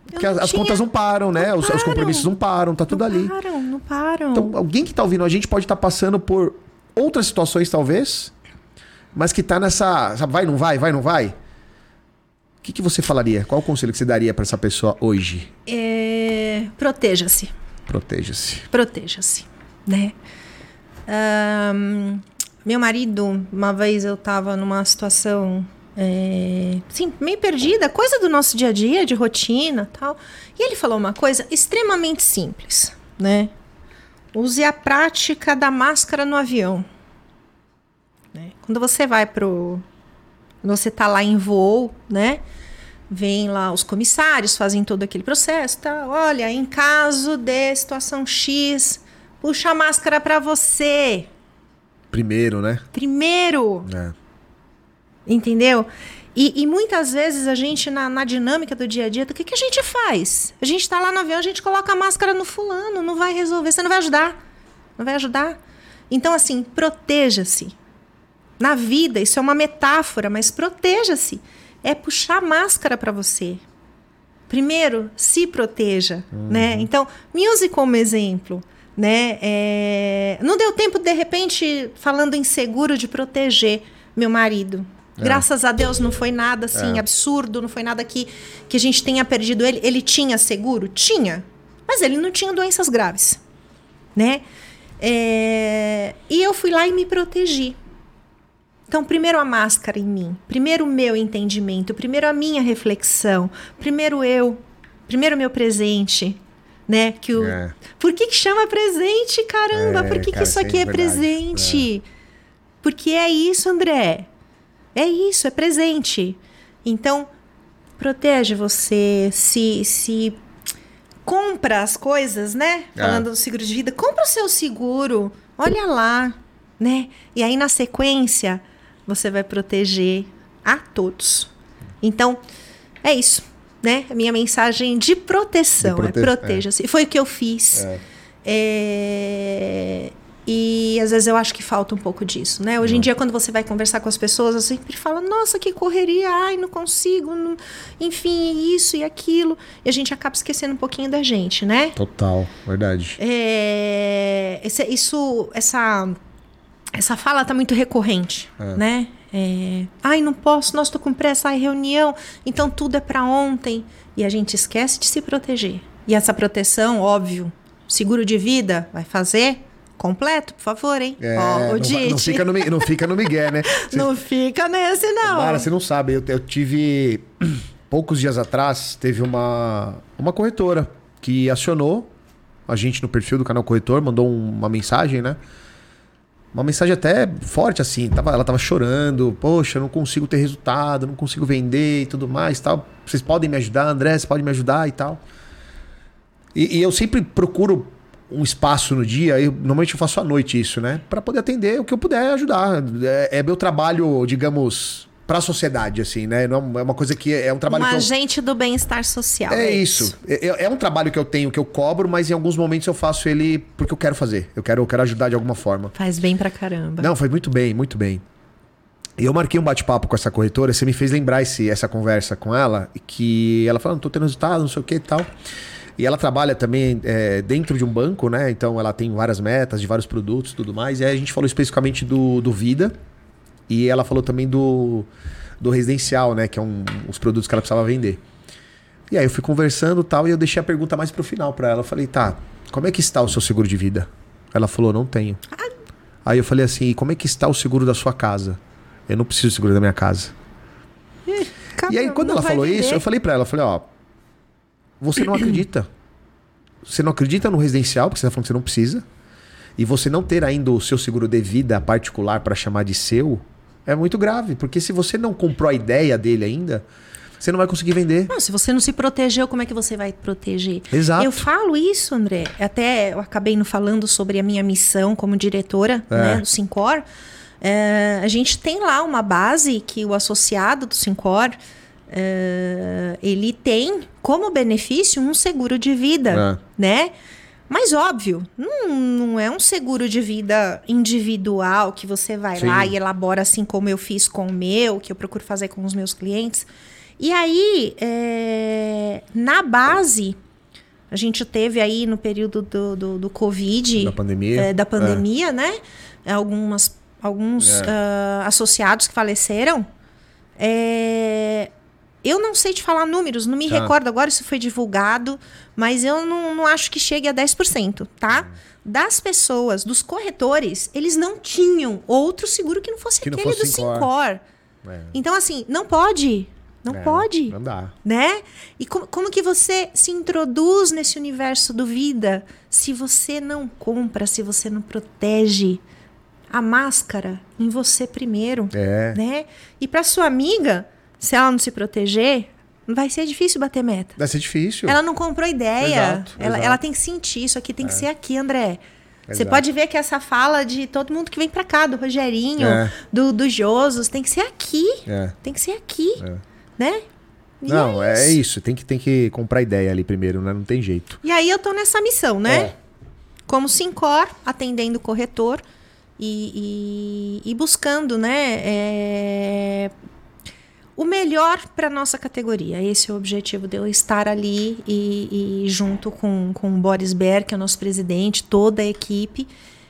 Porque as, tinha... contas não param, né? Não os, param. os, compromissos não param, tá tudo
não
ali.
Não param, não param.
Então, alguém que tá ouvindo a gente pode estar tá passando por outras situações, talvez, mas que tá nessa. Sabe, vai, não vai, vai, não vai. O que, que você falaria? Qual o conselho que você daria para essa pessoa hoje?
É... Proteja-se.
Proteja-se.
Proteja-se, né? Um, meu marido, uma vez eu tava numa situação é, sim, meio perdida, coisa do nosso dia a dia, de rotina tal. E ele falou uma coisa extremamente simples, né? Use a prática da máscara no avião. Né? Quando você vai pro. Quando você tá lá em voo, né? Vem lá os comissários, fazem todo aquele processo, tá? Olha, em caso de situação X, puxa a máscara para você.
Primeiro, né?
Primeiro. É. Entendeu? E, e, muitas vezes a gente, na, na, dinâmica do dia a dia, o que, que a gente faz? A gente está lá no avião, a gente coloca a máscara no fulano, não vai resolver, você não vai ajudar. Não vai ajudar. Então, assim, proteja-se. Na vida, isso é uma metáfora, mas proteja-se. É puxar a máscara para você. Primeiro, se proteja, uhum. né? Então, me use como exemplo, né? É... Não deu tempo, de repente, falando em seguro, de proteger meu marido, é. Graças a Deus não foi nada assim é. absurdo, não foi nada que, que a gente tenha perdido ele. Ele tinha seguro? Tinha. Mas ele não tinha doenças graves. Né? É... E eu fui lá e me protegi. Então, primeiro a máscara em mim, primeiro o meu entendimento, primeiro a minha reflexão, primeiro eu, primeiro o meu presente, né? Que o... É. Por que, que chama presente, caramba? É, Por que, cara, que isso aqui é, presente? É. Porque é isso, André. É isso, é presente. Então, protege você, se, se compra as coisas, né? É. Falando do seguro de vida, compra o seu seguro, olha lá, né? E aí na sequência você vai proteger a todos. Então, é isso, né? A minha mensagem de proteção, de prote... é proteja-se. É. Foi o que eu fiz. É. É... E às vezes eu acho que falta um pouco disso, né? Hoje em uhum. dia, quando você vai conversar com as pessoas, eu sempre falo, nossa, que correria, ai, não consigo, não... enfim, isso e aquilo. E a gente acaba esquecendo um pouquinho da gente, né?
Total, verdade.
É... Esse, isso, essa, essa fala tá muito recorrente, é. né? É... Ai, não posso, nossa, tô com pressa, ai, reunião, então tudo é para ontem. E a gente esquece de se proteger. E essa proteção, óbvio, seguro de vida vai fazer completo, por favor, hein?
É, Ó, o não, não, fica no, não fica no Miguel, né?
Não fica nesse, não.
Mara, você não sabe, eu, eu tive. Poucos dias atrás, teve uma, uma corretora que acionou a gente no perfil do canal Corretor, mandou uma mensagem, né? Uma mensagem até forte, assim. Tava, ela tava chorando. Poxa, não consigo ter resultado, não consigo vender e tudo mais tal. Vocês podem me ajudar, André? Você pode me ajudar e tal. E, e eu sempre procuro um espaço no dia, eu, normalmente eu faço à noite isso, né? Para poder atender o que eu puder ajudar. É, é meu trabalho, digamos, para a sociedade, assim, né? Não é uma coisa que é, é um trabalho. Um
que agente eu... do bem-estar social.
É, é isso. isso. É, é, um trabalho que eu tenho, que eu cobro, mas em alguns momentos eu faço ele porque eu quero fazer. Eu quero, eu quero ajudar de alguma forma.
Faz bem pra caramba.
Não, faz muito bem, muito bem. E eu marquei um bate-papo com essa corretora, você me fez lembrar esse, essa conversa com ela, que ela falou, não tô tendo resultado, não sei o que e tal. E ela trabalha também é, dentro de um banco, né? Então ela tem várias metas de vários produtos e tudo mais. E aí a gente falou especificamente do, do Vida. E ela falou também do, do residencial, né? Que é um, os produtos que ela precisava vender. E aí eu fui conversando tal, e eu deixei a pergunta mais pro final para ela. Eu falei, tá, como é que está o seu seguro de vida? Ela falou, não tenho. Aí eu falei assim, e como é que está o seguro da sua casa? Eu não preciso do seguro da minha casa. e aí, quando ela falou vender. isso, eu falei para ela, eu falei, ó, você não acredita. você não acredita no residencial, porque você está falando que você não precisa, e você não ter ainda o seu seguro de vida particular para chamar de seu, é muito grave. Porque se você não comprou a ideia dele ainda, você não vai conseguir vender.
Não, se você não se protegeu, como é que você vai proteger?
Exato.
Eu falo isso, André. Até eu acabei não falando sobre a minha missão como diretora
É.
né, do Sincor. É, a gente tem lá uma base que o associado do Sincor é, ele tem como benefício um seguro de vida, né? Mas óbvio, não, não é um seguro de vida individual que você vai
Sim.
lá e elabora assim como eu fiz com o meu, que eu procuro fazer com os meus clientes. E aí, é, na base, a gente teve aí no período do, do, do Covid,
Da pandemia.
é, da pandemia, né? Algumas, alguns
É.
ah, associados que faleceram. É, eu não sei te falar números, não me
Tá.
recordo agora se foi divulgado, mas eu não, não acho que chegue a 10%, tá? Das pessoas, dos corretores, eles não tinham outro seguro que não fosse
Que não
aquele
fosse
do
Sincor.
Sincor.
É.
Então, assim, não pode. Não
É,
pode
Não dá.
né? E como, como que você se introduz nesse universo do vida se você não compra, se você não protege a máscara em você primeiro,
É.
né? E para sua amiga, se ela não se proteger, vai ser difícil bater meta.
Vai ser difícil.
Ela não comprou ideia.
Exato,
ela,
exato.
ela tem que sentir isso aqui, tem que ser aqui, André. Você
Exato.
pode ver que essa fala de todo mundo que vem pra cá, do Rogerinho,
É.
do, do Josos, tem que ser aqui.
É.
Tem que ser aqui,
É.
né? E
Não, é isso. Tem que, tem que comprar ideia ali primeiro, né? Não tem jeito.
E aí eu tô nessa missão, né?
É.
Como Sincor, atendendo o corretor e, e- e buscando, né? O melhor para nossa categoria. Esse é o objetivo de eu estar ali e, e junto com, com o Boris Ber, que é o nosso presidente, toda a equipe.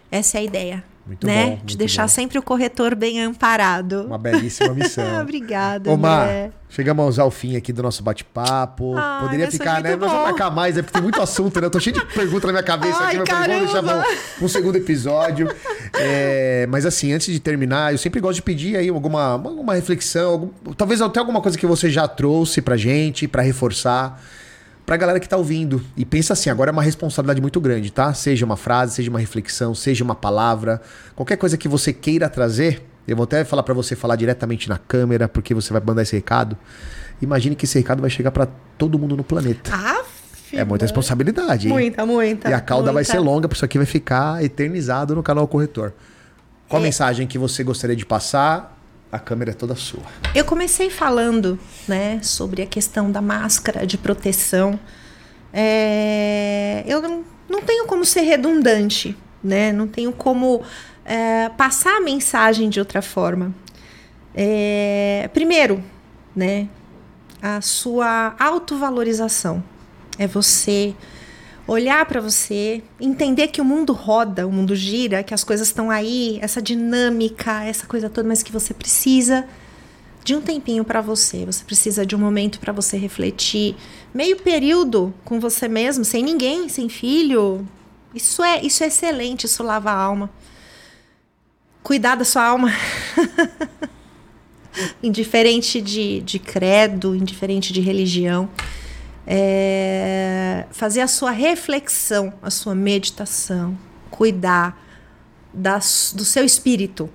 Essa é a ideia.
Muito
né?
bom, muito
deixar
bom.
sempre o corretor bem amparado.
Uma belíssima missão.
Obrigada,
Ô, Mar,
André.
chegamos ao fim aqui do nosso bate-papo.
Ai,
Poderia
ser
ficar, né? Nós vamos marcar mais, é porque tem muito assunto, né? Eu tô cheio de perguntas na minha cabeça
Ai,
aqui, mas vamos deixar pra um, um segundo episódio. É, mas assim, antes de terminar, eu sempre gosto de pedir aí alguma, alguma reflexão, algum- talvez até alguma coisa que você já trouxe pra gente, pra reforçar. Pra galera que tá ouvindo. E pensa assim, agora é uma responsabilidade muito grande, tá? Seja uma frase, seja uma reflexão, seja uma palavra, qualquer coisa que você queira trazer, eu vou até falar pra você falar diretamente na câmera, porque você vai mandar esse recado. Imagine que esse recado vai chegar pra todo mundo no planeta.
Aff,
é muita responsabilidade, hein?
Muita, muita.
E a cauda vai
muita.
ser longa, porque isso aqui vai ficar eternizado no canal Corretor. Qual a
É.
mensagem que você gostaria de passar? A câmera é toda sua.
Eu comecei falando, né, sobre a questão da máscara de proteção. É, eu não, não tenho como ser redundante, né? Não tenho como é, passar a mensagem de outra forma. É, primeiro, né, a sua autovalorização é você olhar para você, entender que o mundo roda, o mundo gira, que as coisas estão aí, essa dinâmica, essa coisa toda, mas que você precisa de um tempinho para você, você precisa de um momento para você refletir, meio período com você mesmo, sem ninguém, sem filho. Isso é, isso é excelente, isso lava a alma. Cuidar da sua alma. indiferente de, de credo, indiferente de religião. É, fazer a sua reflexão, a sua meditação, cuidar das, do seu espírito,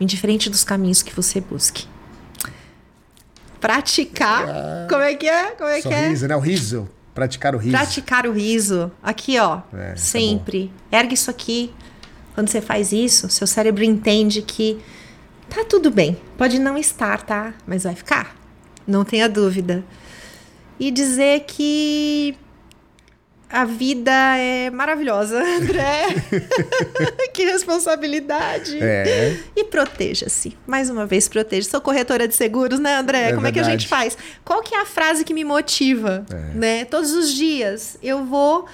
indiferente dos caminhos que você busque. Praticar. como é que é? Como é que é?
Sorriso, né? O riso. Praticar o riso.
Praticar o riso. Aqui, ó.
É, tá
sempre. Ergue isso aqui. Quando você faz isso, seu cérebro entende que tá tudo bem. Pode não estar, tá? Mas vai ficar. Não tenha dúvida. E dizer que a vida é maravilhosa, André. que responsabilidade.
É.
E proteja-se. Mais uma vez, proteja. Sou corretora de seguros, né, André?
É
Como é que a
verdade.
gente faz? Qual que é a frase que me motiva?
É.
Né? Todos os dias eu vou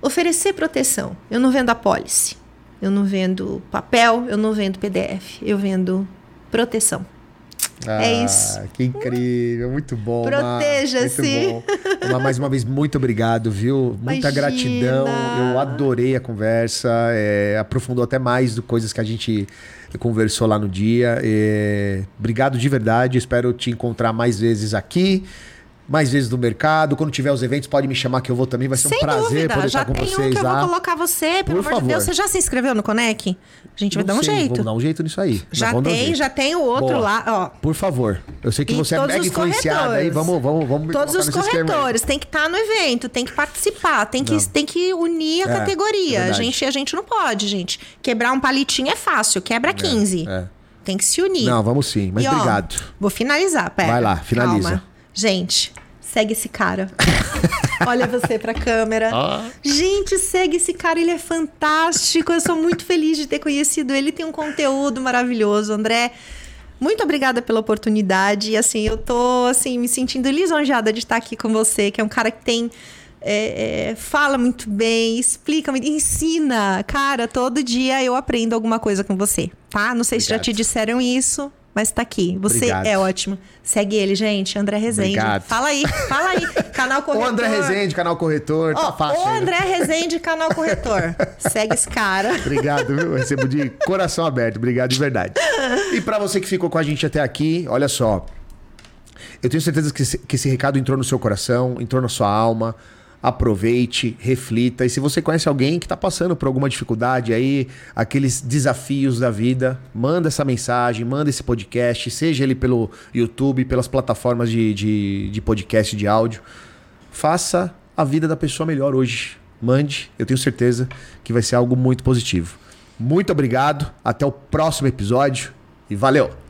oferecer proteção. Eu não vendo apólice. Eu não vendo papel, eu não vendo PDF. Eu vendo proteção. É
Ah,
isso.
Que incrível, muito bom.
Proteja-se.
mais uma vez, muito obrigado, viu? Muita
Imagina.
gratidão. Eu adorei a conversa. é, aprofundou até mais do coisas que a gente conversou lá no dia. É, obrigado de verdade. Espero te encontrar mais vezes aqui. Mais vezes no mercado. Quando tiver os eventos, pode me chamar que eu vou também. Vai ser
Sem
um prazer
dúvida,
poder
já
estar com
tem
vocês
um que eu vou colocar você, pelo
Por
amor de Deus.
favor.
Você já se inscreveu no Conec? A gente vai
Não
dar um
sei,
jeito.
Vamos dar um jeito nisso aí. Nós
Já
vamos dar um
tem,
jeito.
já tem o outro
Boa.
lá, ó.
Por favor. Eu sei que
E
você é
todos
mega
os
influenciada aí.
corretores.
Vamos, vamos, vamos me
Todos
colocar
os
nesse esquema aí.
corretores tem que estar no evento, tem que participar, tem que, tem que unir a
É, é
categoria. a,
verdade.
gente, a gente não pode, gente. Quebrar um palitinho é fácil, quebra 15.
é.
Tem que se unir.
Não, vamos sim. Mas
E, ó,
obrigado.
Vou finalizar, pera.
Vai lá, finaliza.
Calma. Gente, segue esse cara. Olha você pra câmera.
Ah.
Gente, segue esse cara, ele é fantástico. Eu sou muito feliz de ter conhecido ele. Tem um conteúdo maravilhoso, André. Muito obrigada pela oportunidade. E assim, eu tô assim, me sentindo lisonjeada de estar aqui com você, que é um cara que tem. é, é, fala muito bem, explica, muito, ensina. Cara, todo dia eu aprendo alguma coisa com você, tá? Não sei se já
Obrigado.
te disseram isso, mas tá aqui. Você
Obrigado.
é ótimo. Segue ele, gente. André Rezende.
Obrigado.
Fala aí, fala aí. Canal Corretor.
André Rezende, canal corretor.
Ó,
tá fácil. Né?
André Rezende, Canal Corretor. Segue esse cara.
Obrigado, viu? Recebo de coração aberto. Obrigado de verdade. E pra você que ficou com a gente até aqui, olha só. Eu tenho certeza que esse, que esse recado entrou no seu coração, entrou na sua alma. Aproveite, reflita. E se você conhece alguém que está passando por alguma dificuldade aí, aqueles desafios da vida, manda essa mensagem, manda esse podcast, seja ele pelo YouTube, pelas plataformas de, de, de podcast de áudio. Faça a vida da pessoa melhor hoje. Mande, eu tenho certeza que vai ser algo muito positivo. Muito obrigado, até o próximo episódio e valeu!